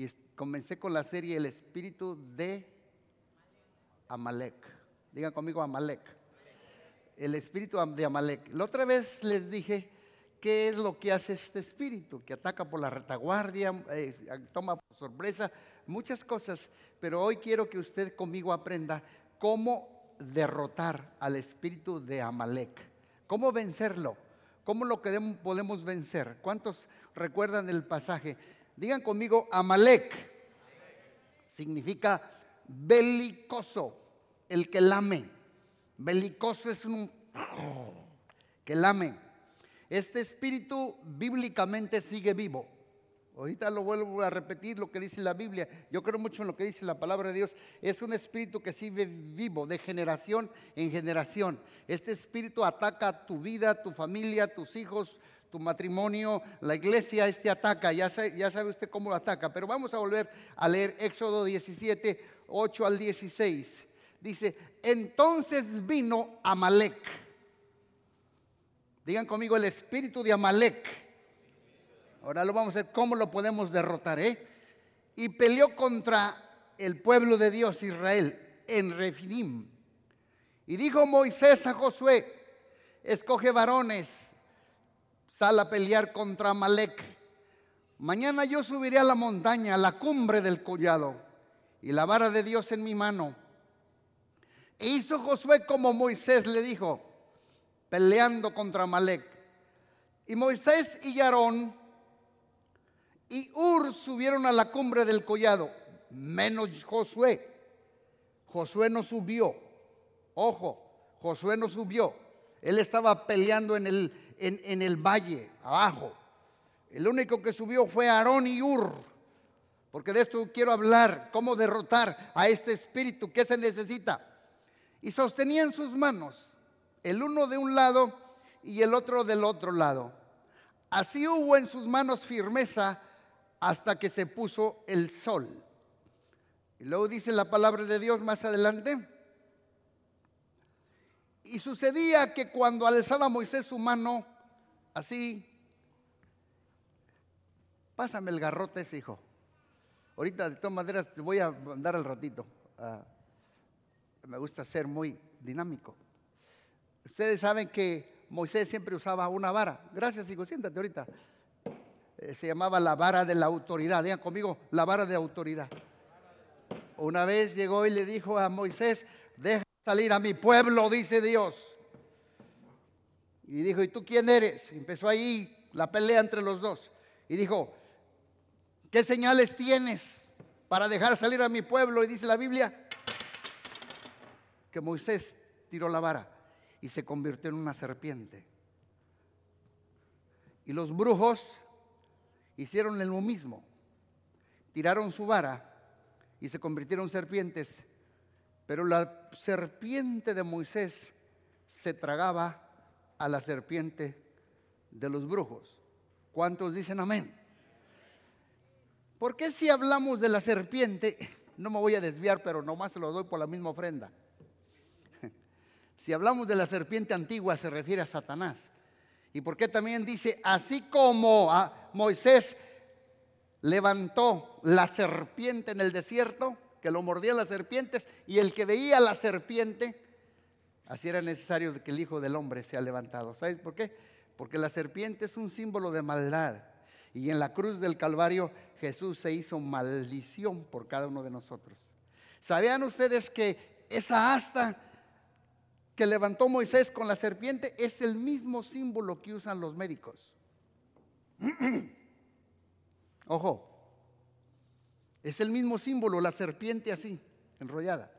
y comencé con la serie El espíritu de Amalek. Digan conmigo Amalek. El espíritu de Amalek. La otra vez les dije qué es lo que hace este espíritu, que ataca por la retaguardia, eh, toma por sorpresa, muchas cosas, pero hoy quiero que usted conmigo aprenda cómo derrotar al espíritu de Amalek, cómo vencerlo, cómo lo podemos vencer. ¿Cuántos recuerdan el pasaje? Digan conmigo, Amalek significa belicoso, el que lame. Belicoso es un que lame. Este espíritu bíblicamente sigue vivo. Ahorita lo vuelvo a repetir lo que dice la Biblia. Yo creo mucho en lo que dice la palabra de Dios. Es un espíritu que sigue vivo de generación en generación. Este espíritu ataca tu vida, tu familia, tus hijos, tu matrimonio, la iglesia, este ataca, ya sabe, usted cómo lo ataca, pero vamos a volver a leer Éxodo 17, 8 al 16. Dice, entonces vino Amalek. Digan conmigo el espíritu de Amalek. Ahora lo vamos a ver cómo lo podemos derrotar, ¿eh? Y peleó contra el pueblo de Dios, Israel, en Refidim. Y dijo Moisés a Josué, escoge varones sal a pelear contra Malek. Mañana yo subiré a la montaña, a la cumbre del collado, y la vara de Dios en mi mano. E hizo Josué como Moisés le dijo, peleando contra Malek. Y Moisés y Aarón y Ur subieron a la cumbre del collado, menos Josué. Josué no subió. Ojo, Josué no subió. Él estaba peleando en el, en, el valle, abajo. El único que subió fue Aarón y Ur. Porque de esto quiero hablar, cómo derrotar a este espíritu, que se necesita. Y sostenía en sus manos, el uno de un lado y el otro del otro lado. Así hubo en sus manos firmeza hasta que se puso el sol. Y luego dice la palabra de Dios más adelante. Y sucedía que cuando alzaba Moisés su mano, así, pásame el garrote ese hijo. Ahorita de todas maneras te voy a mandar al ratito. Ah, me gusta ser muy dinámico. Ustedes saben que Moisés siempre usaba una vara. Gracias, hijo, siéntate ahorita. Eh, se llamaba la vara de la autoridad. Digan conmigo, la vara de autoridad. Una vez llegó y le dijo a Moisés, deja salir a mi pueblo, dice Dios. Y dijo, ¿y tú quién eres? empezó ahí la pelea entre los dos. Y dijo, ¿qué señales tienes para dejar salir a mi pueblo? Y dice la Biblia que Moisés tiró la vara y se convirtió en una serpiente. Y los brujos hicieron lo mismo. Tiraron su vara y se convirtieron en serpientes pero la serpiente de Moisés se tragaba a la serpiente de los brujos. ¿Cuántos dicen amén? ¿Por qué si hablamos de la serpiente, no me voy a desviar, pero nomás se lo doy por la misma ofrenda? Si hablamos de la serpiente antigua se refiere a Satanás. ¿Y por qué también dice, así como a Moisés levantó la serpiente en el desierto, que lo mordían las serpientes y el que veía la serpiente, así era necesario que el Hijo del Hombre sea levantado. ¿Sabes por qué? Porque la serpiente es un símbolo de maldad. Y en la cruz del Calvario Jesús se hizo maldición por cada uno de nosotros. ¿Sabían ustedes que esa asta que levantó Moisés con la serpiente es el mismo símbolo que usan los médicos? Ojo, es el mismo símbolo, la serpiente así, enrollada.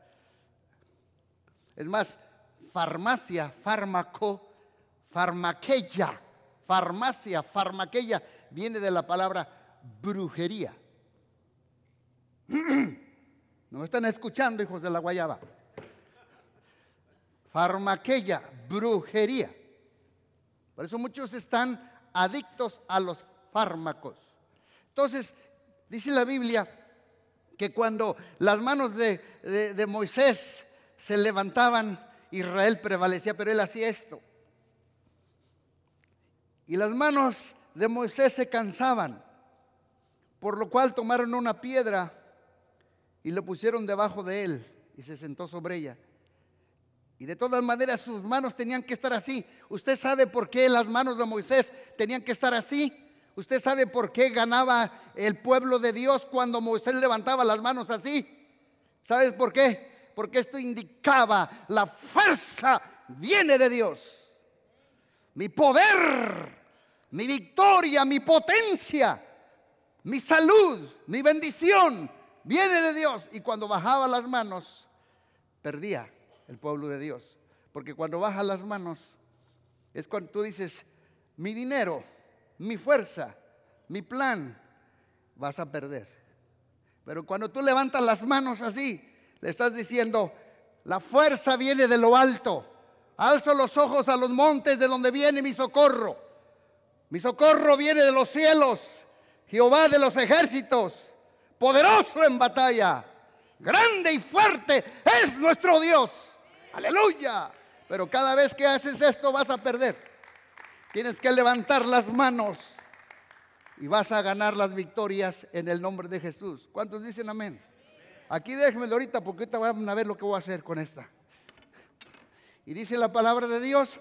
Es más, farmacia, fármaco, farmaquella, farmacia, farmaquella, viene de la palabra brujería. ¿No están escuchando, hijos de la guayaba? Farmaquella, brujería. Por eso muchos están adictos a los fármacos. Entonces, dice la Biblia que cuando las manos de, Moisés se levantaban, Israel prevalecía, pero él hacía esto. Y las manos de Moisés se cansaban, Por lo cual tomaron una piedra y lo pusieron debajo de él y se sentó sobre ella. Y de todas maneras sus manos tenían que estar así. ¿Usted sabe por qué las manos de Moisés tenían que estar así? ¿Usted sabe por qué ganaba el pueblo de Dios cuando Moisés levantaba las manos así? ¿Sabes por qué? Porque esto indicaba la fuerza viene de Dios. Mi poder, mi victoria, mi potencia, mi salud, mi bendición viene de Dios. Y cuando bajaba las manos, perdía el pueblo de Dios. Porque cuando baja las manos, es cuando tú dices, mi dinero, mi fuerza, mi plan, vas a perder. Pero cuando tú levantas las manos así, le estás diciendo, la fuerza viene de lo alto. Alzo los ojos a los montes de donde viene mi socorro. Mi socorro viene de los cielos. Jehová de los ejércitos, poderoso en batalla, grande y fuerte es nuestro Dios. Aleluya. Pero cada vez que haces esto vas a perder. Tienes que levantar las manos y vas a ganar las victorias en el nombre de Jesús. ¿Cuántos dicen amén? Aquí déjenmelo ahorita porque ahorita van a ver lo que voy a hacer con esta. Y dice la palabra de Dios.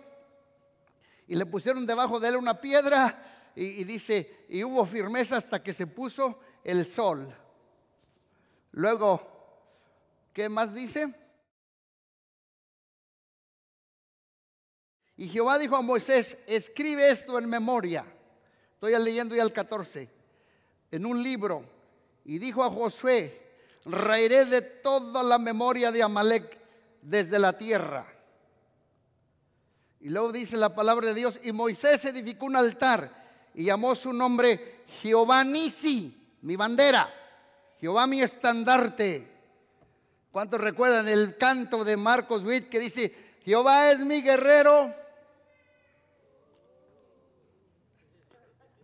Y le pusieron debajo de él una piedra. Y, y dice, y hubo firmeza hasta que se puso el sol. Luego, ¿qué más dice? Y Jehová dijo a Moisés, escribe esto en memoria. Estoy leyendo ya el 14. En un libro. Y dijo a Josué, raeré de toda la memoria de Amalek desde la tierra. Y luego dice la palabra de Dios, y Moisés edificó un altar y llamó su nombre Jehová Nisi, mi bandera, Jehová mi estandarte. ¿Cuántos recuerdan el canto de Marcos Witt que dice, Jehová es mi guerrero,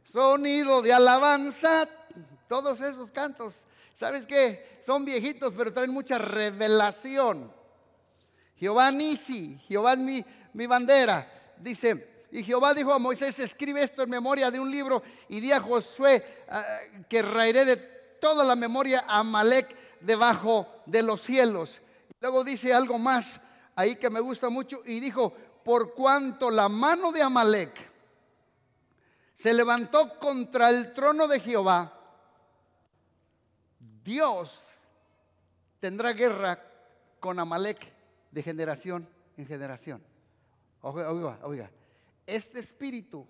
sonido de alabanza, todos esos cantos. ¿Sabes qué? Son viejitos, pero traen mucha revelación. Jehová Nisi, Jehová es mi, bandera. Dice, y Jehová dijo a Moisés, escribe esto en memoria de un libro y di a Josué ah, que raeré de toda la memoria a Amalek debajo de los cielos. Luego dice algo más ahí que me gusta mucho y dijo, por cuanto la mano de Amalek se levantó contra el trono de Jehová, Dios tendrá guerra con Amalek de generación en generación. Oiga, oiga, este espíritu,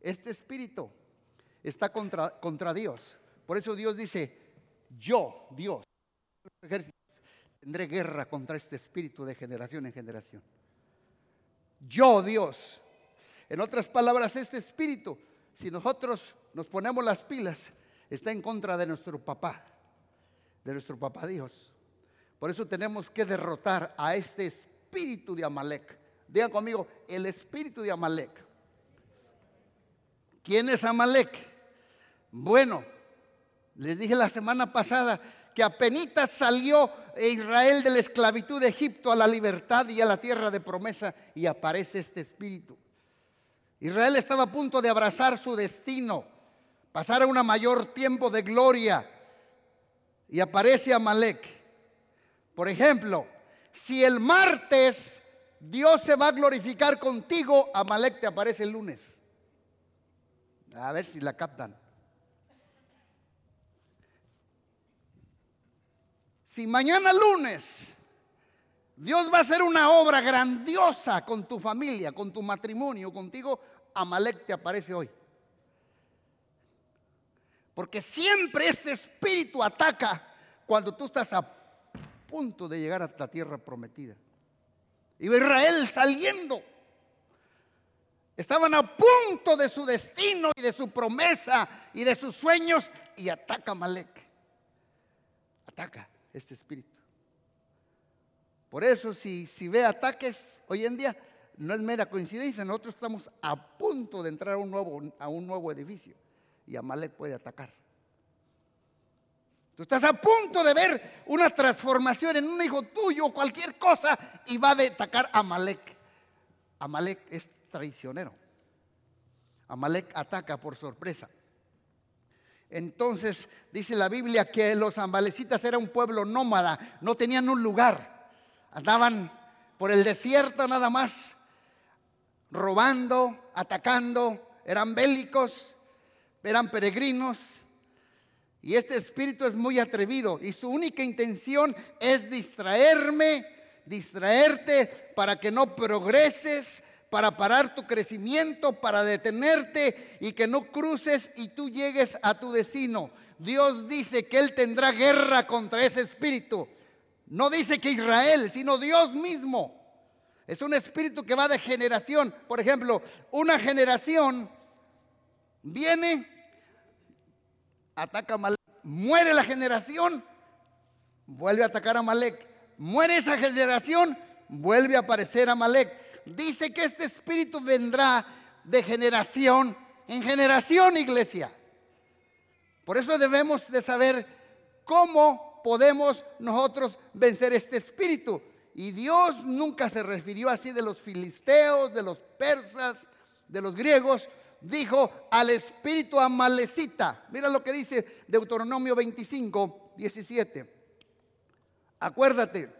este espíritu está contra, contra Dios. Por eso Dios dice, yo, Dios, tendré guerra contra este espíritu de generación en generación. Yo, Dios. En otras palabras, este espíritu si nosotros nos ponemos las pilas, está en contra de nuestro papá, de nuestro papá Dios. Por eso tenemos que derrotar a este espíritu de Amalek. Digan conmigo, el espíritu de Amalek. ¿Quién es Amalek? Bueno, les dije la semana pasada que apenas salió Israel de la esclavitud de Egipto a la libertad y a la tierra de promesa y aparece este espíritu. Israel estaba a punto de abrazar su destino, pasar a un mayor tiempo de gloria y aparece Amalek. Por ejemplo, si el martes Dios se va a glorificar contigo, Amalek te aparece el lunes. A ver si la captan. Si mañana lunes Dios va a hacer una obra grandiosa con tu familia, con tu matrimonio, contigo. Amalek te aparece hoy. Porque siempre este espíritu ataca cuando tú estás a punto de llegar a la tierra prometida. Y Israel saliendo. Estaban a punto de su destino y de su promesa y de sus sueños y ataca Amalek. Ataca este espíritu. Por eso si, si ve ataques hoy en día, no es mera coincidencia, nosotros estamos a punto de entrar a un nuevo, a un nuevo edificio y Amalek puede atacar. Tú estás a punto de ver una transformación en un hijo tuyo o cualquier cosa y va a atacar a Amalek. Amalek es traicionero. Amalek ataca por sorpresa. Entonces dice la Biblia que los amalecitas eran un pueblo nómada, no tenían un lugar, andaban por el desierto nada más, robando, atacando, eran bélicos, eran peregrinos. Y este espíritu es muy atrevido y su única intención es distraerme, distraerte para que no progreses, para parar tu crecimiento, para detenerte y que no cruces y tú llegues a tu destino. Dios dice que Él tendrá guerra contra ese espíritu. No dice que Israel, sino Dios mismo. Es un espíritu que va de generación. Por ejemplo, una generación viene, ataca a Malek, muere la generación, vuelve a atacar a Malek. Muere esa generación, vuelve a aparecer a Malek dice que este espíritu vendrá de generación en generación, iglesia. Por eso debemos de saber cómo podemos nosotros vencer este espíritu. Y Dios nunca se refirió así de los filisteos, de los persas, de los griegos. Dijo al espíritu amalecita. Mira lo que dice Deuteronomio 25, 17. Acuérdate,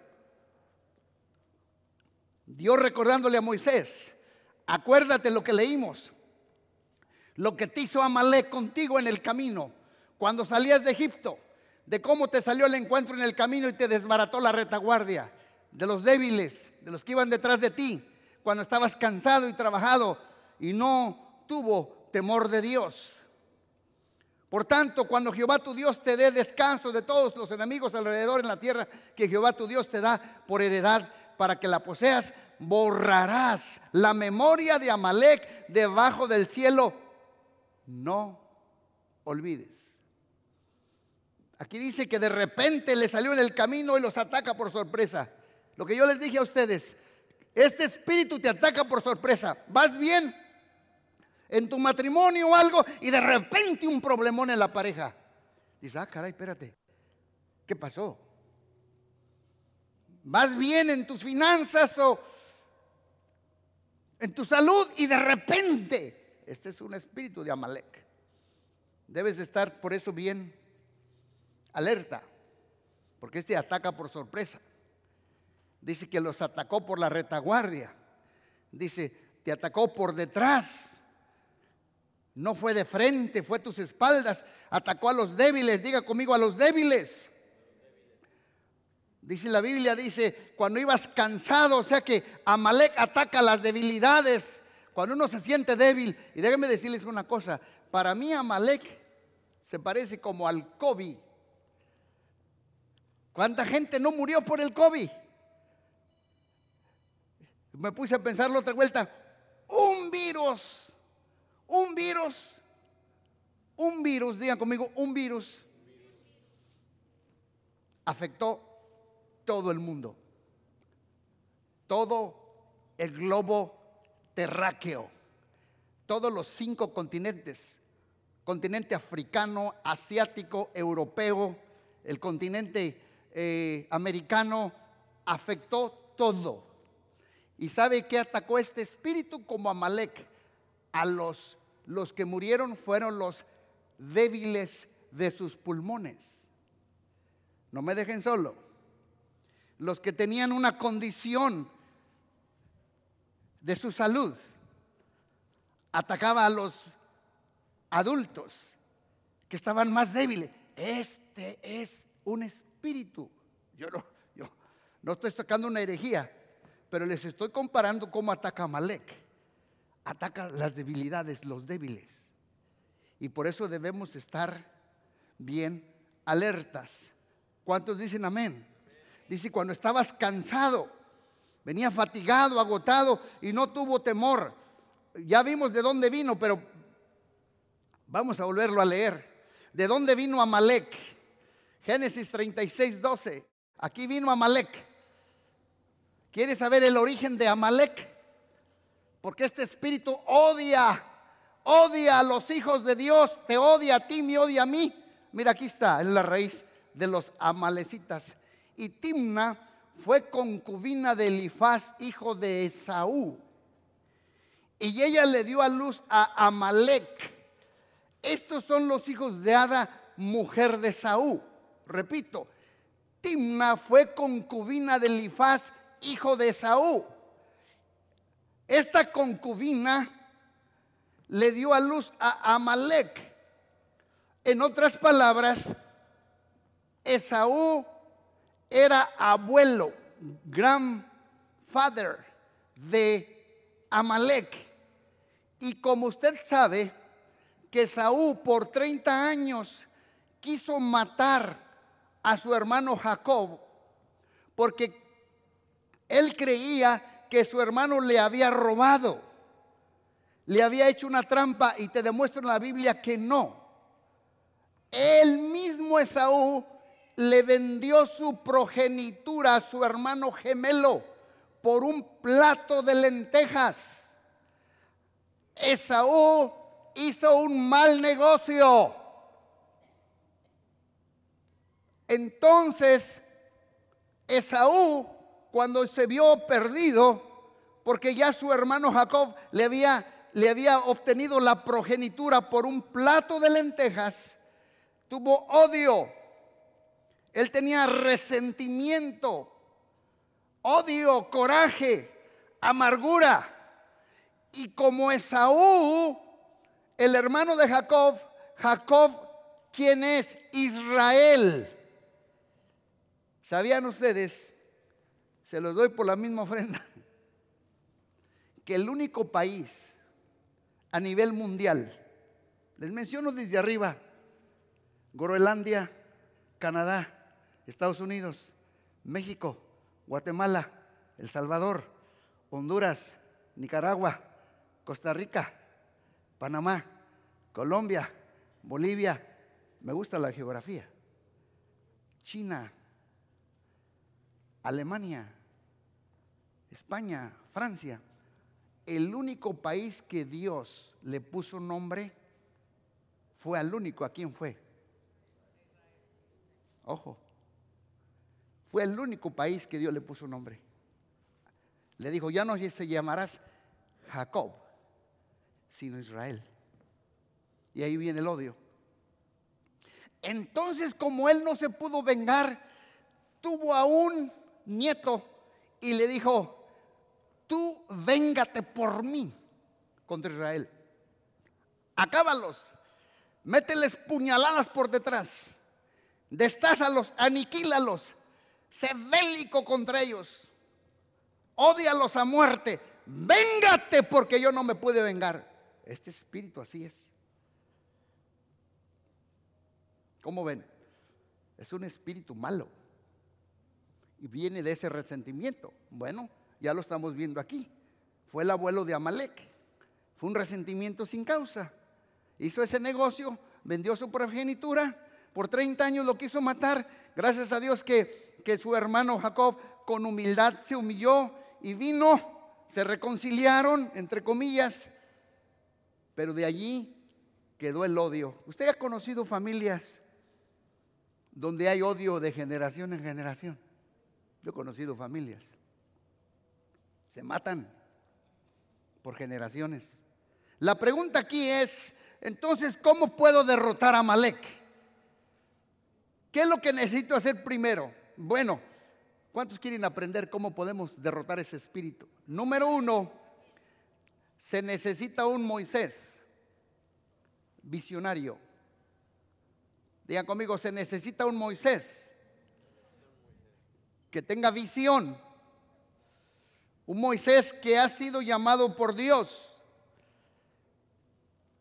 Dios recordándole a Moisés, acuérdate lo que leímos, lo que te hizo Amalek contigo en el camino, cuando salías de Egipto, de cómo te salió el encuentro en el camino y te desbarató la retaguardia, de los débiles, de los que iban detrás de ti, cuando estabas cansado y trabajado y no tuvo temor de Dios. Por tanto, cuando Jehová tu Dios te dé descanso de todos los enemigos alrededor en la tierra que Jehová tu Dios te da por heredad, para que la poseas, borrarás la memoria de Amalek debajo del cielo. No olvides. Aquí dice que de repente le salió en el camino y los ataca por sorpresa. Lo que yo les dije a ustedes, este espíritu te ataca por sorpresa. Vas bien en tu matrimonio o algo y de repente un problemón en la pareja. Dice, ah, caray, espérate. ¿Qué pasó? vas bien en tus finanzas o en tu salud y de repente, este es un espíritu de Amalek. Debes estar por eso bien alerta, porque este ataca por sorpresa. Dice que los atacó por la retaguardia. Dice, te atacó por detrás. No fue de frente, fue a tus espaldas. Atacó a los débiles. Diga conmigo a los débiles. Dice la Biblia, dice, cuando ibas cansado, o sea que Amalek ataca las debilidades. Cuando uno se siente débil, y déjenme decirles una cosa, para mí Amalek se parece como al COVID. ¿Cuánta gente no murió por el COVID? Me puse a pensar la otra vuelta, un virus, un virus, un virus, digan conmigo, un virus afectó todo el mundo, todo el globo terráqueo, todos los cinco continentes, continente africano, asiático, europeo, el continente eh, americano, afectó todo. ¿Y sabe qué atacó este espíritu como Amalek? A los, los que murieron fueron los débiles de sus pulmones. No me dejen solo los que tenían una condición de su salud. Atacaba a los adultos que estaban más débiles. Este es un espíritu. Yo no, yo no estoy sacando una herejía, pero les estoy comparando cómo ataca a Malek. Ataca las debilidades, los débiles. Y por eso debemos estar bien alertas. ¿Cuántos dicen amén? Dice, cuando estabas cansado, venía fatigado, agotado y no tuvo temor. Ya vimos de dónde vino, pero vamos a volverlo a leer. ¿De dónde vino Amalek? Génesis 36, 12. Aquí vino Amalek. ¿Quieres saber el origen de Amalek? Porque este espíritu odia, odia a los hijos de Dios, te odia a ti, me odia a mí. Mira, aquí está, en la raíz de los amalecitas y Timna fue concubina de Elifaz, hijo de Esaú. Y ella le dio a luz a Amalek. estos son los hijos de Ada, mujer de Saúl. Repito, Timna fue concubina de Elifaz, hijo de Saúl. Esta concubina le dio a luz a Amalek. En otras palabras, Esaú era abuelo, grandfather de Amalek. Y como usted sabe, que Saúl por 30 años quiso matar a su hermano Jacob, porque él creía que su hermano le había robado, le había hecho una trampa y te demuestra en la Biblia que no. El mismo Esaú le vendió su progenitura a su hermano gemelo por un plato de lentejas. Esaú hizo un mal negocio. Entonces, Esaú, cuando se vio perdido, porque ya su hermano Jacob le había, le había obtenido la progenitura por un plato de lentejas, tuvo odio. Él tenía resentimiento, odio, coraje, amargura. Y como Esaú, el hermano de Jacob, Jacob, ¿quién es? Israel. ¿Sabían ustedes? Se los doy por la misma ofrenda. Que el único país a nivel mundial, les menciono desde arriba, Groenlandia, Canadá, Estados Unidos, México, Guatemala, El Salvador, Honduras, Nicaragua, Costa Rica, Panamá, Colombia, Bolivia, me gusta la geografía, China, Alemania, España, Francia, el único país que Dios le puso nombre fue al único. ¿A quién fue? Ojo. Fue el único país que Dios le puso nombre. Le dijo, ya no se llamarás Jacob, sino Israel. Y ahí viene el odio. Entonces, como él no se pudo vengar, tuvo a un nieto y le dijo, tú véngate por mí contra Israel. Acábalos, mételes puñaladas por detrás, destázalos, aniquílalos, sé bélico contra ellos, odialos a muerte, véngate porque yo no me puedo vengar. Este espíritu así es. ¿Cómo ven? Es un espíritu malo. Y viene de ese resentimiento. Bueno, ya lo estamos viendo aquí. Fue el abuelo de Amalek. Fue un resentimiento sin causa. Hizo ese negocio, vendió su progenitura. Por 30 años lo quiso matar. Gracias a Dios que, que su hermano Jacob con humildad se humilló y vino. Se reconciliaron, entre comillas. Pero de allí quedó el odio. Usted ha conocido familias donde hay odio de generación en generación. Yo he conocido familias. Se matan por generaciones. La pregunta aquí es, entonces, ¿cómo puedo derrotar a Malek? ¿Qué es lo que necesito hacer primero? Bueno, ¿cuántos quieren aprender cómo podemos derrotar ese espíritu? Número uno, se necesita un Moisés visionario. Digan conmigo, se necesita un Moisés que tenga visión. Un Moisés que ha sido llamado por Dios.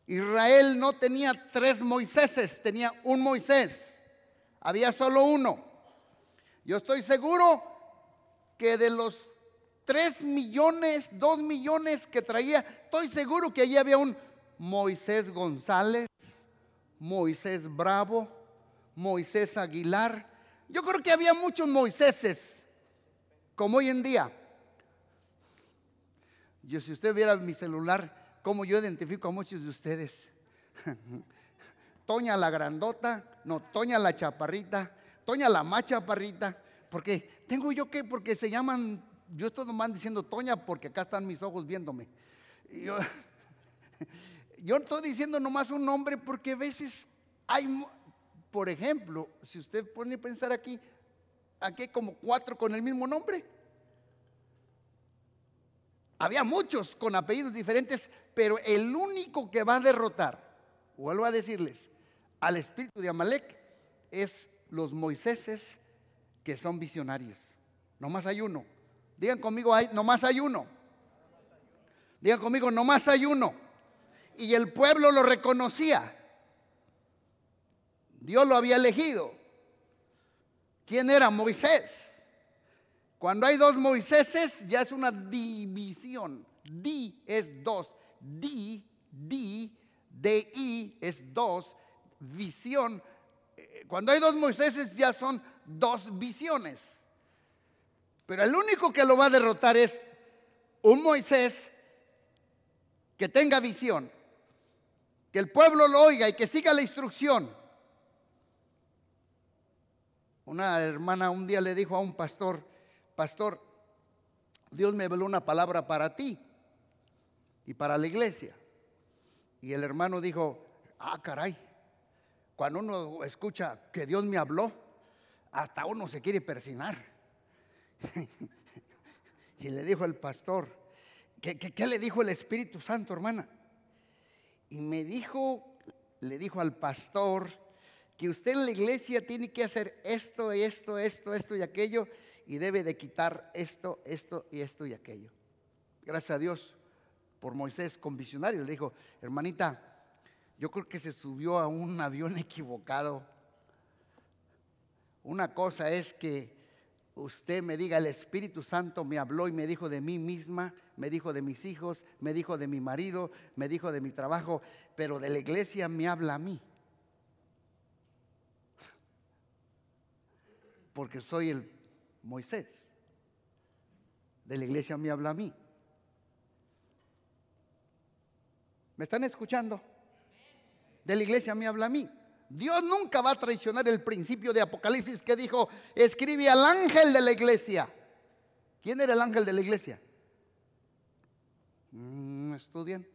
Israel no tenía tres Moiséses, tenía un Moisés. Había solo uno. Yo estoy seguro que de los tres millones, dos millones que traía, estoy seguro que allí había un Moisés González, Moisés Bravo, Moisés Aguilar. Yo creo que había muchos Moiséses, como hoy en día. Yo, si usted viera mi celular, como yo identifico a muchos de ustedes. Toña la grandota, no, Toña la chaparrita, Toña la más chaparrita, porque tengo yo que, porque se llaman, yo estoy nomás diciendo Toña porque acá están mis ojos viéndome. Yo estoy diciendo nomás un nombre porque a veces hay, por ejemplo, si usted pone a pensar aquí, aquí hay como cuatro con el mismo nombre. Había muchos con apellidos diferentes, pero el único que va a derrotar, vuelvo a decirles, al espíritu de Amalek es los Moiséses que son visionarios. Nomás hay uno. Digan conmigo, hay, nomás hay uno. Digan conmigo, nomás hay uno. Y el pueblo lo reconocía. Dios lo había elegido. ¿Quién era? Moisés. Cuando hay dos Moiséses ya es una división. Di es dos. Di, di, di es dos. Visión. Eh, cuando hay dos Moiséses ya son dos visiones. Pero el único que lo va a derrotar es un Moisés que tenga visión, que el pueblo lo oiga y que siga la instrucción. Una hermana un día le dijo a un pastor, pastor, Dios me habló una palabra para ti y para la iglesia. Y el hermano dijo, ah, caray, cuando uno escucha que Dios me habló, hasta uno se quiere persinar. y le dijo el pastor, ¿qué, ¿qué, le dijo el Espíritu Santo, hermana? Y me dijo, le dijo al pastor, que usted en la iglesia tiene que hacer esto, esto, esto, esto y aquello, y debe de quitar esto, esto y esto y aquello. Gracias a Dios por Moisés con visionario. Le dijo, hermanita, yo creo que se subió a un avión equivocado. Una cosa es que usted me diga, el Espíritu Santo me habló y me dijo de mí misma, me dijo de mis hijos, me dijo de mi marido, me dijo de mi trabajo, pero de la iglesia me habla a mí. Porque soy el Moisés. De la iglesia me habla a mí. ¿Me están escuchando? De la iglesia me habla a mí. Dios nunca va a traicionar el principio de Apocalipsis que dijo, escribe al ángel de la iglesia. ¿Quién era el ángel de la iglesia? Mm, estudian.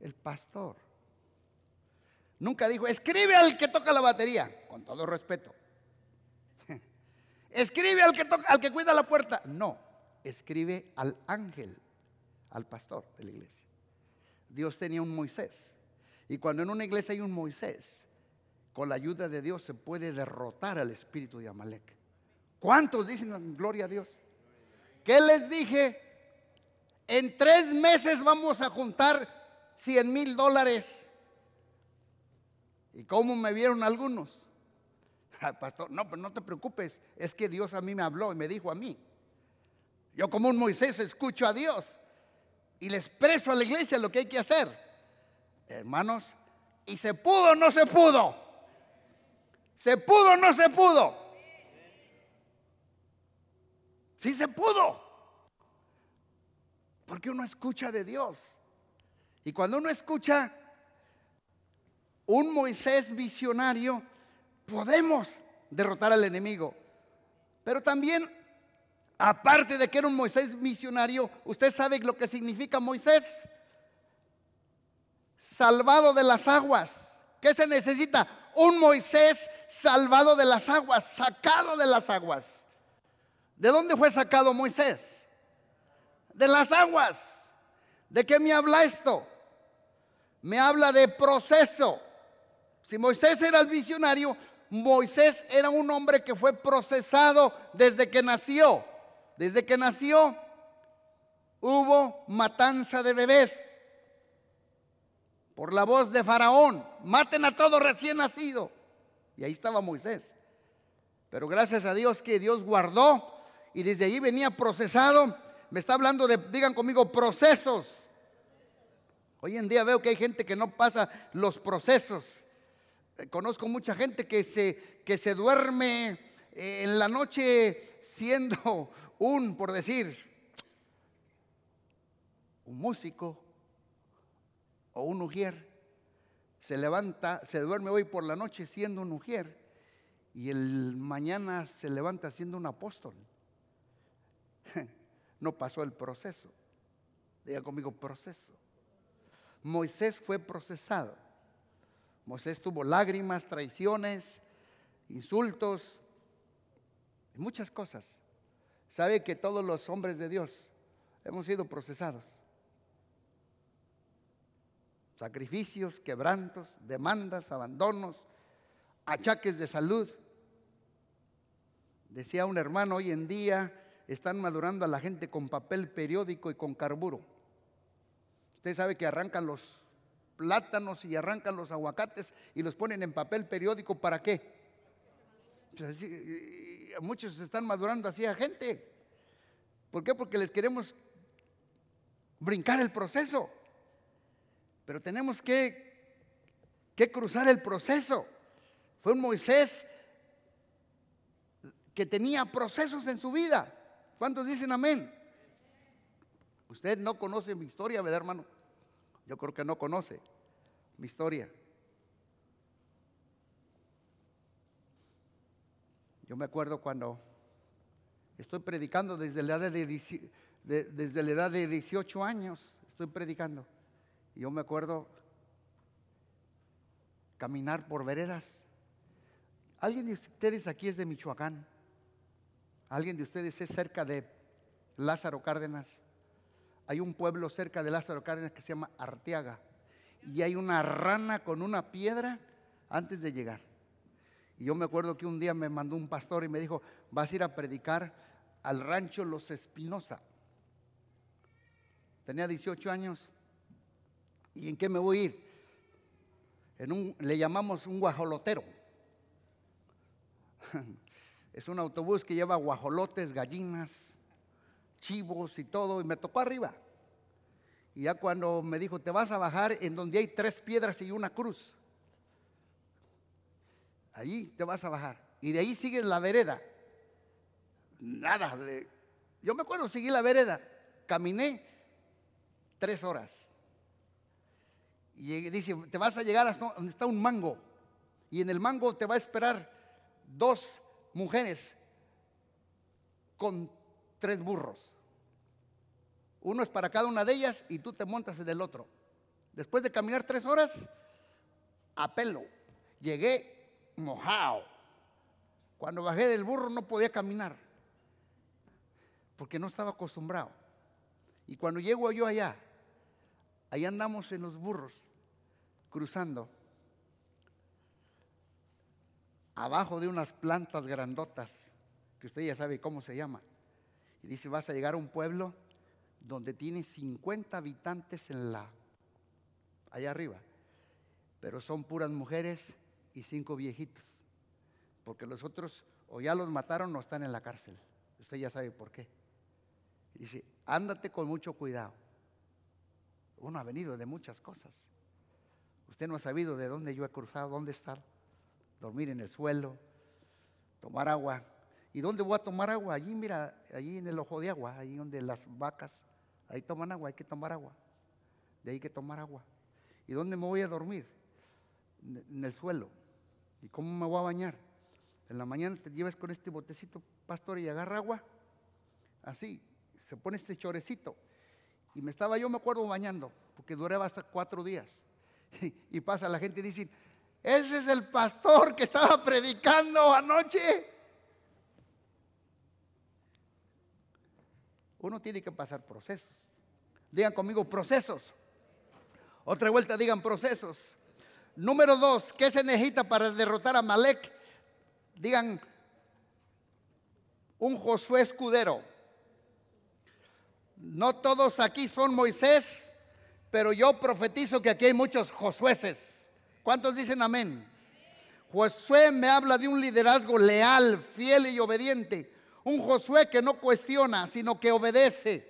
El pastor. Nunca dijo, escribe al que toca la batería, con todo respeto. Escribe al que, toca, al que cuida la puerta. No, escribe al ángel, al pastor de la iglesia. Dios tenía un Moisés. Y cuando en una iglesia hay un Moisés, con la ayuda de Dios se puede derrotar al espíritu de Amalek. ¿Cuántos dicen gloria a Dios? ¿Qué les dije? En tres meses vamos a juntar 100 mil dólares. ¿Y cómo me vieron algunos? Pastor, no, pero no te preocupes, es que Dios a mí me habló y me dijo a mí. Yo como un Moisés escucho a Dios y le expreso a la iglesia lo que hay que hacer. Hermanos, y se pudo o no se pudo. Se pudo o no se pudo. Sí se pudo. Porque uno escucha de Dios. Y cuando uno escucha un Moisés visionario, podemos derrotar al enemigo. Pero también, aparte de que era un Moisés visionario, ¿usted sabe lo que significa Moisés? salvado de las aguas. ¿Qué se necesita? Un Moisés salvado de las aguas, sacado de las aguas. ¿De dónde fue sacado Moisés? De las aguas. ¿De qué me habla esto? Me habla de proceso. Si Moisés era el visionario, Moisés era un hombre que fue procesado desde que nació. Desde que nació hubo matanza de bebés por la voz de Faraón, maten a todo recién nacido. Y ahí estaba Moisés. Pero gracias a Dios que Dios guardó y desde ahí venía procesado. Me está hablando de, digan conmigo, procesos. Hoy en día veo que hay gente que no pasa los procesos. Conozco mucha gente que se, que se duerme eh, en la noche siendo un, por decir, un músico, o un ujier se levanta, se duerme hoy por la noche siendo un ujier y el mañana se levanta siendo un apóstol. No pasó el proceso. Diga conmigo proceso. Moisés fue procesado. Moisés tuvo lágrimas, traiciones, insultos, muchas cosas. Sabe que todos los hombres de Dios hemos sido procesados. Sacrificios, quebrantos, demandas, abandonos, achaques de salud. Decía un hermano, hoy en día están madurando a la gente con papel periódico y con carburo. Usted sabe que arrancan los plátanos y arrancan los aguacates y los ponen en papel periódico. ¿Para qué? Pues muchos se están madurando así a gente. ¿Por qué? Porque les queremos brincar el proceso. Pero tenemos que, que cruzar el proceso. Fue un Moisés que tenía procesos en su vida. ¿Cuántos dicen amén? Usted no conoce mi historia, ¿verdad, hermano? Yo creo que no conoce mi historia. Yo me acuerdo cuando estoy predicando desde la edad de, desde la edad de 18 años, estoy predicando. Y yo me acuerdo caminar por veredas. ¿Alguien de ustedes aquí es de Michoacán? ¿Alguien de ustedes es cerca de Lázaro Cárdenas? Hay un pueblo cerca de Lázaro Cárdenas que se llama Arteaga. Y hay una rana con una piedra antes de llegar. Y yo me acuerdo que un día me mandó un pastor y me dijo, vas a ir a predicar al rancho Los Espinosa. Tenía 18 años. ¿Y en qué me voy a ir? Le llamamos un guajolotero. es un autobús que lleva guajolotes, gallinas, chivos y todo. Y me tocó arriba. Y ya cuando me dijo, te vas a bajar en donde hay tres piedras y una cruz. Allí te vas a bajar. Y de ahí sigues la vereda. Nada. yo me acuerdo, seguí la vereda. Caminé tres horas. Y dice, te vas a llegar hasta donde está un mango. Y en el mango te va a esperar dos mujeres con tres burros. Uno es para cada una de ellas y tú te montas en el otro. Después de caminar tres horas, a pelo, llegué mojado. Cuando bajé del burro no podía caminar, porque no estaba acostumbrado. Y cuando llego yo allá, ahí andamos en los burros, cruzando, abajo de unas plantas grandotas, que usted ya sabe cómo se llama. Y dice, vas a llegar a un pueblo donde tiene 50 habitantes en la, allá arriba, pero son puras mujeres y cinco viejitos, porque los otros o ya los mataron o están en la cárcel. Usted ya sabe por qué. dice, ándate con mucho cuidado. Uno ha venido de muchas cosas. Usted no ha sabido de dónde yo he cruzado, dónde estar. Dormir en el suelo, tomar agua. ¿Y dónde voy a tomar agua? Allí, mira, allí en el ojo de agua, ahí donde las vacas, ahí toman agua, hay que tomar agua. De ahí que tomar agua. ¿Y dónde me voy a dormir? En el suelo. ¿Y cómo me voy a bañar? En la mañana te llevas con este botecito, pastor, y agarra agua. Así, se pone este chorecito. Y me estaba yo, me acuerdo, bañando, porque duraba hasta cuatro días. Y, pasa la gente dice, ese es el pastor que estaba predicando anoche. Uno tiene que pasar procesos. Digan conmigo procesos. Otra vuelta digan procesos. Número dos, ¿qué se necesita para derrotar a Malek? Digan, un Josué escudero. No todos aquí son Moisés, pero yo profetizo que aquí hay muchos Josueces. ¿Cuántos dicen amén? Josué me habla de un liderazgo leal, fiel y obediente. Un Josué que no cuestiona, sino que obedece.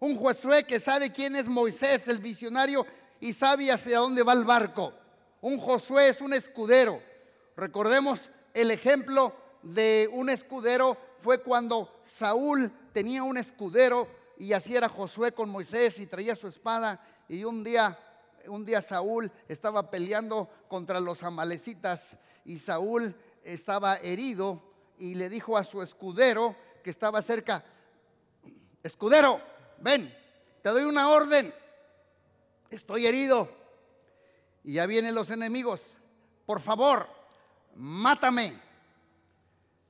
Un Josué que sabe quién es Moisés, el visionario, y sabe hacia dónde va el barco. Un Josué es un escudero. Recordemos el ejemplo de un escudero fue cuando Saúl tenía un escudero y así era Josué con Moisés y traía su espada y un día un día Saúl estaba peleando contra los amalecitas y Saúl estaba herido y le dijo a su escudero que estaba cerca, escudero, ven, te doy una orden, estoy herido y ya vienen los enemigos. Por favor, mátame.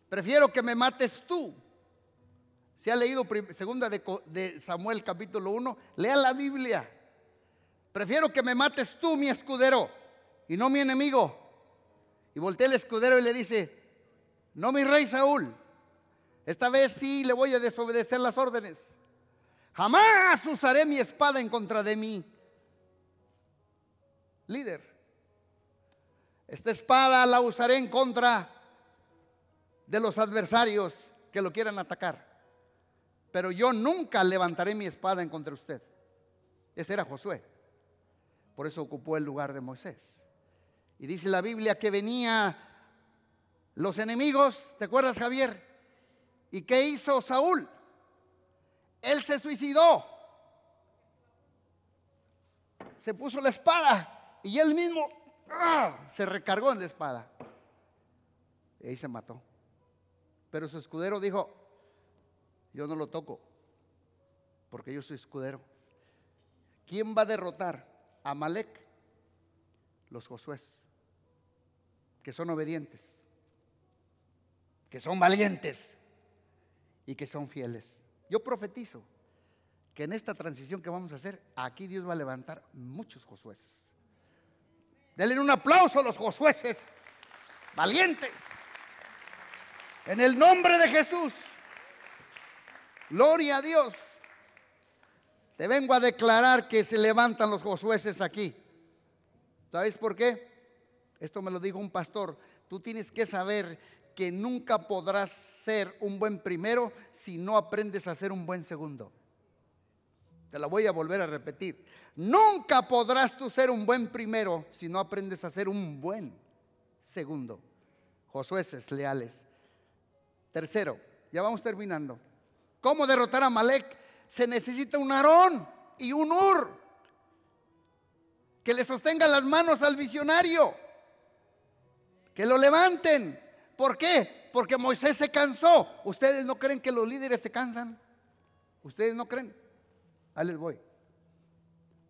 Prefiero que me mates tú. Si ha leído segunda de, Samuel capítulo 1, lea la Biblia. Prefiero que me mates tú, mi escudero, y no mi enemigo. Y voltea el escudero y le dice, no mi rey Saúl, esta vez sí le voy a desobedecer las órdenes. Jamás usaré mi espada en contra de mi líder. Esta espada la usaré en contra de los adversarios que lo quieran atacar. Pero yo nunca levantaré mi espada en contra de usted. Ese era Josué. Por eso ocupó el lugar de Moisés. Y dice la Biblia que venía los enemigos, ¿te acuerdas Javier? ¿Y qué hizo Saúl? Él se suicidó. Se puso la espada y él mismo ¡ah! se recargó en la espada. Y ahí se mató. Pero su escudero dijo, yo no lo toco, porque yo soy escudero. ¿Quién va a derrotar a Malek? Los Josués, que son obedientes, que son valientes y que son fieles. Yo profetizo que en esta transición que vamos a hacer, aquí Dios va a levantar muchos Josueces. Denle un aplauso a los Josueces, valientes. En el nombre de Jesús. Gloria a Dios. Te vengo a declarar que se levantan los josueces aquí. ¿Sabes por qué? Esto me lo dijo un pastor. Tú tienes que saber que nunca podrás ser un buen primero si no aprendes a ser un buen segundo. Te la voy a volver a repetir. Nunca podrás tú ser un buen primero si no aprendes a ser un buen segundo. Josueces leales. Tercero, ya vamos terminando. ¿Cómo derrotar a Malek? Se necesita un Aarón y un Ur que le sostengan las manos al visionario, que lo levanten. ¿Por qué? Porque Moisés se cansó. ¿Ustedes no creen que los líderes se cansan? ¿Ustedes no creen? Ahí les voy.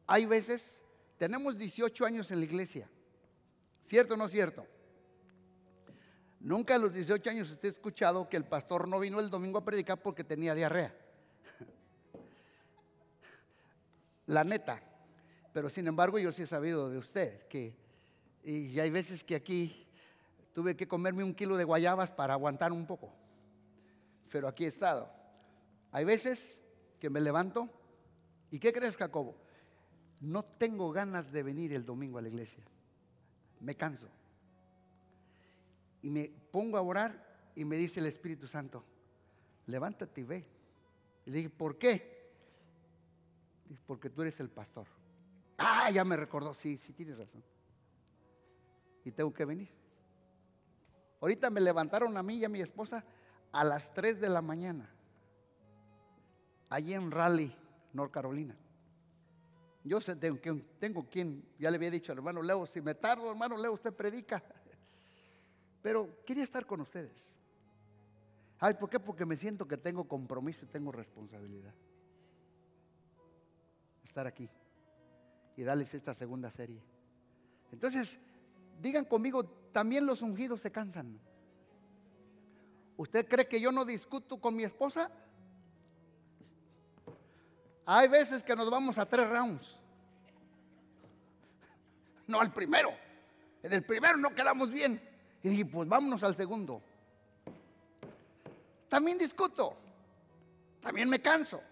Hay veces, tenemos 18 años en la iglesia. ¿Cierto o no cierto? Nunca a los 18 años usted ha escuchado que el pastor no vino el domingo a predicar porque tenía diarrea. La neta. Pero sin embargo yo sí he sabido de usted que, y hay veces que aquí tuve que comerme un kilo de guayabas para aguantar un poco. Pero aquí he estado. Hay veces que me levanto y ¿qué crees Jacobo? No tengo ganas de venir el domingo a la iglesia. Me canso y me pongo a orar y me dice el Espíritu Santo, levántate y ve. Y le dije, ¿por qué? Porque tú eres el pastor. Ah, ya me recordó, sí, sí tienes razón. Y tengo que venir. Ahorita me levantaron a mí y a mi esposa a las 3 de la mañana, allí en Raleigh, North Carolina. Yo sé, tengo, tengo quien, ya le había dicho al hermano Leo, si me tardo, hermano Leo, usted predica. Pero quería estar con ustedes. Ay, ¿por qué? Porque me siento que tengo compromiso y tengo responsabilidad. Estar aquí y darles esta segunda serie. Entonces, digan conmigo, también los ungidos se cansan. ¿Usted cree que yo no discuto con mi esposa? Hay veces que nos vamos a tres rounds. No al primero. En el primero no quedamos bien. Y dije, pues vámonos al segundo. También discuto, también me canso,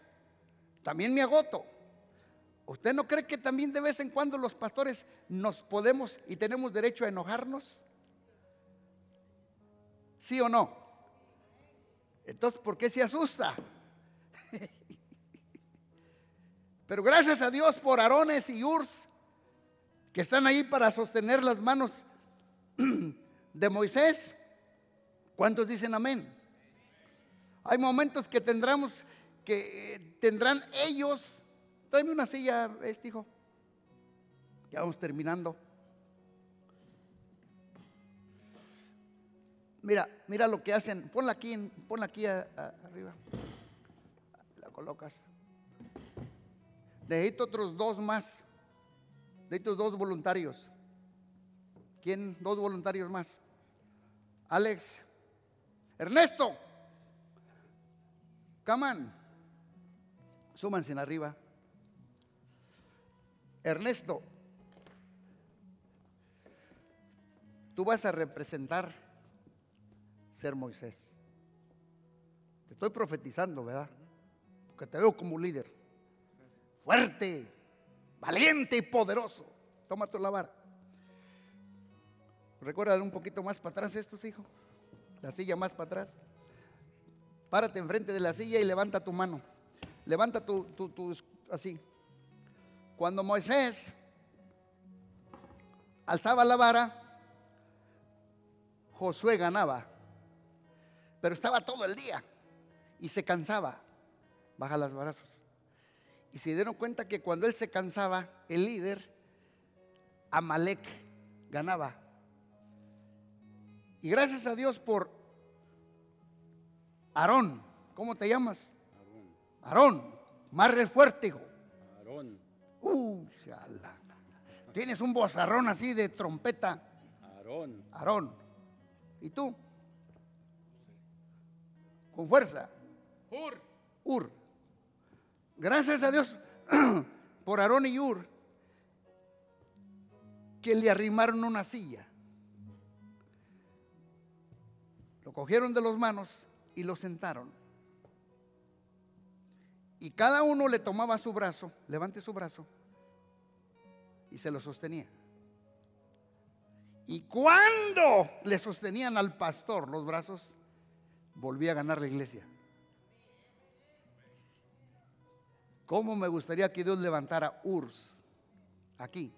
también me agoto. ¿Usted no cree que también de vez en cuando los pastores nos podemos y tenemos derecho a enojarnos? ¿Sí o no? Entonces, ¿por qué se asusta? Pero gracias a Dios por Arones y Urs que están ahí para sostener las manos de Moisés. ¿Cuántos dicen amén? Hay momentos que tendremos que eh, tendrán ellos. Tráeme una silla, este hijo. Ya vamos terminando. Mira, mira lo que hacen. Ponla aquí, ponla aquí arriba. La colocas. Necesito otros dos más. Necesito dos voluntarios. ¿Quién? Dos voluntarios más. Alex. Ernesto. Caman. Súmanse en arriba. Ernesto. Tú vas a representar ser Moisés. Te estoy profetizando, ¿verdad? Porque te veo como líder. Fuerte, valiente y poderoso. Toma tu la vara. Recuerda un poquito más para atrás estos, hijo. La silla más para atrás. Párate enfrente de la silla y levanta tu mano. Levanta tu, tu, así. Cuando Moisés alzaba la vara, Josué ganaba. Pero estaba todo el día y se cansaba. Baja los brazos. Y se dieron cuenta que cuando él se cansaba, el líder, Amalek, ganaba. Y gracias a Dios por Aarón. ¿Cómo te llamas? Aarón. Más re fuerte, Aarón. Uh, Tienes un bozarrón así de trompeta. Aarón. Aarón. ¿Y tú? Con fuerza. Ur. Ur. Gracias a Dios por Aarón y Ur que le arrimaron una silla. Lo cogieron de los manos y lo sentaron. Y cada uno le tomaba su brazo, levante su brazo, y se lo sostenía. Y cuando le sostenían al pastor los brazos, volvía a ganar la iglesia. ¿Cómo me gustaría que Dios levantara Urs aquí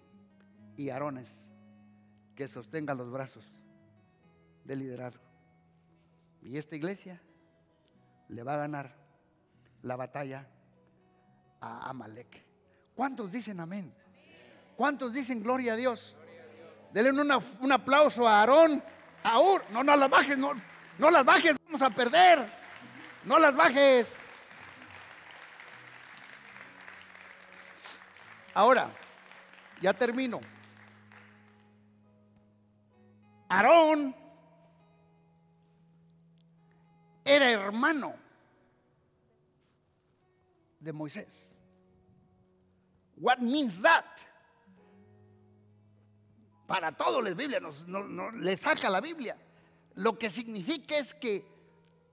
y Arones que sostengan los brazos de liderazgo? Y esta iglesia le va a ganar la batalla a Amalek. ¿Cuántos dicen amén? ¿Cuántos dicen gloria a Dios? Denle un aplauso a Aarón, a Ur. No, no las bajes, no, no las bajes, vamos a perder. No las bajes. Ahora, ya termino. Aarón era hermano de Moisés. What means that? Para todos les Biblia nos, le saca la Biblia. Lo que significa es que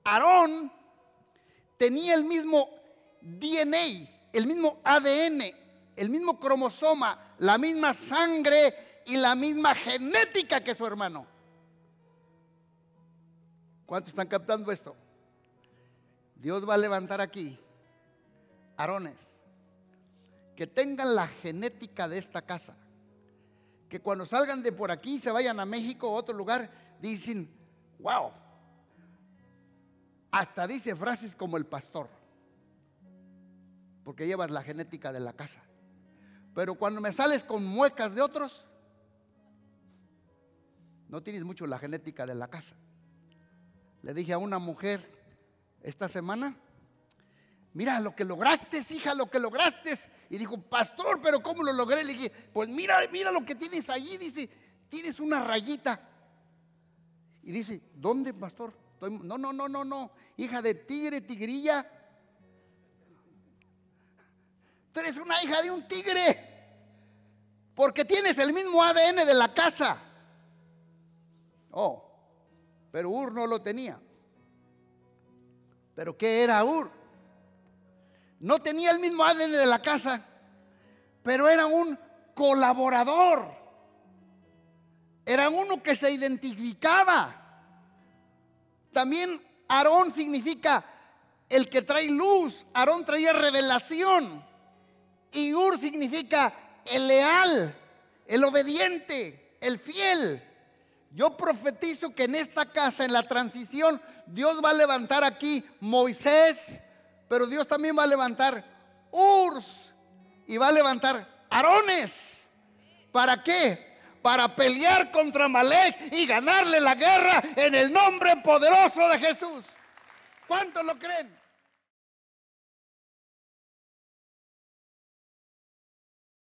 Aarón tenía el mismo DNA, el mismo ADN, el mismo cromosoma, la misma sangre y la misma genética que su hermano. ¿Cuántos están captando esto? Dios va a levantar aquí Aarones que tengan la genética de esta casa. Que cuando salgan de por aquí, se vayan a México o otro lugar, dicen, wow. Hasta dice frases como el pastor. Porque llevas la genética de la casa. Pero cuando me sales con muecas de otros, no tienes mucho la genética de la casa. Le dije a una mujer esta semana, mira lo que lograste, hija, lo que lograste. Y dijo, pastor, pero ¿cómo lo logré? Le dije, pues mira, mira lo que tienes allí. Dice, tienes una rayita. Y dice, ¿dónde, pastor? no, no, no, no, no. Hija de tigre, tigrilla. Tú eres una hija de un tigre. Porque tienes el mismo ADN de la casa. Oh, pero Ur no lo tenía. ¿Pero qué era Ur? No tenía el mismo ADN de la casa, pero era un colaborador. Era uno que se identificaba. También Aarón significa el que trae luz. Aarón traía revelación. Y Ur significa el leal, el obediente, el fiel. Yo profetizo que en esta casa, en la transición, Dios va a levantar aquí Moisés, pero Dios también va a levantar Urs y va a levantar Arones. ¿Para qué? Para pelear contra Malek y ganarle la guerra en el nombre poderoso de Jesús. ¿Cuántos lo creen?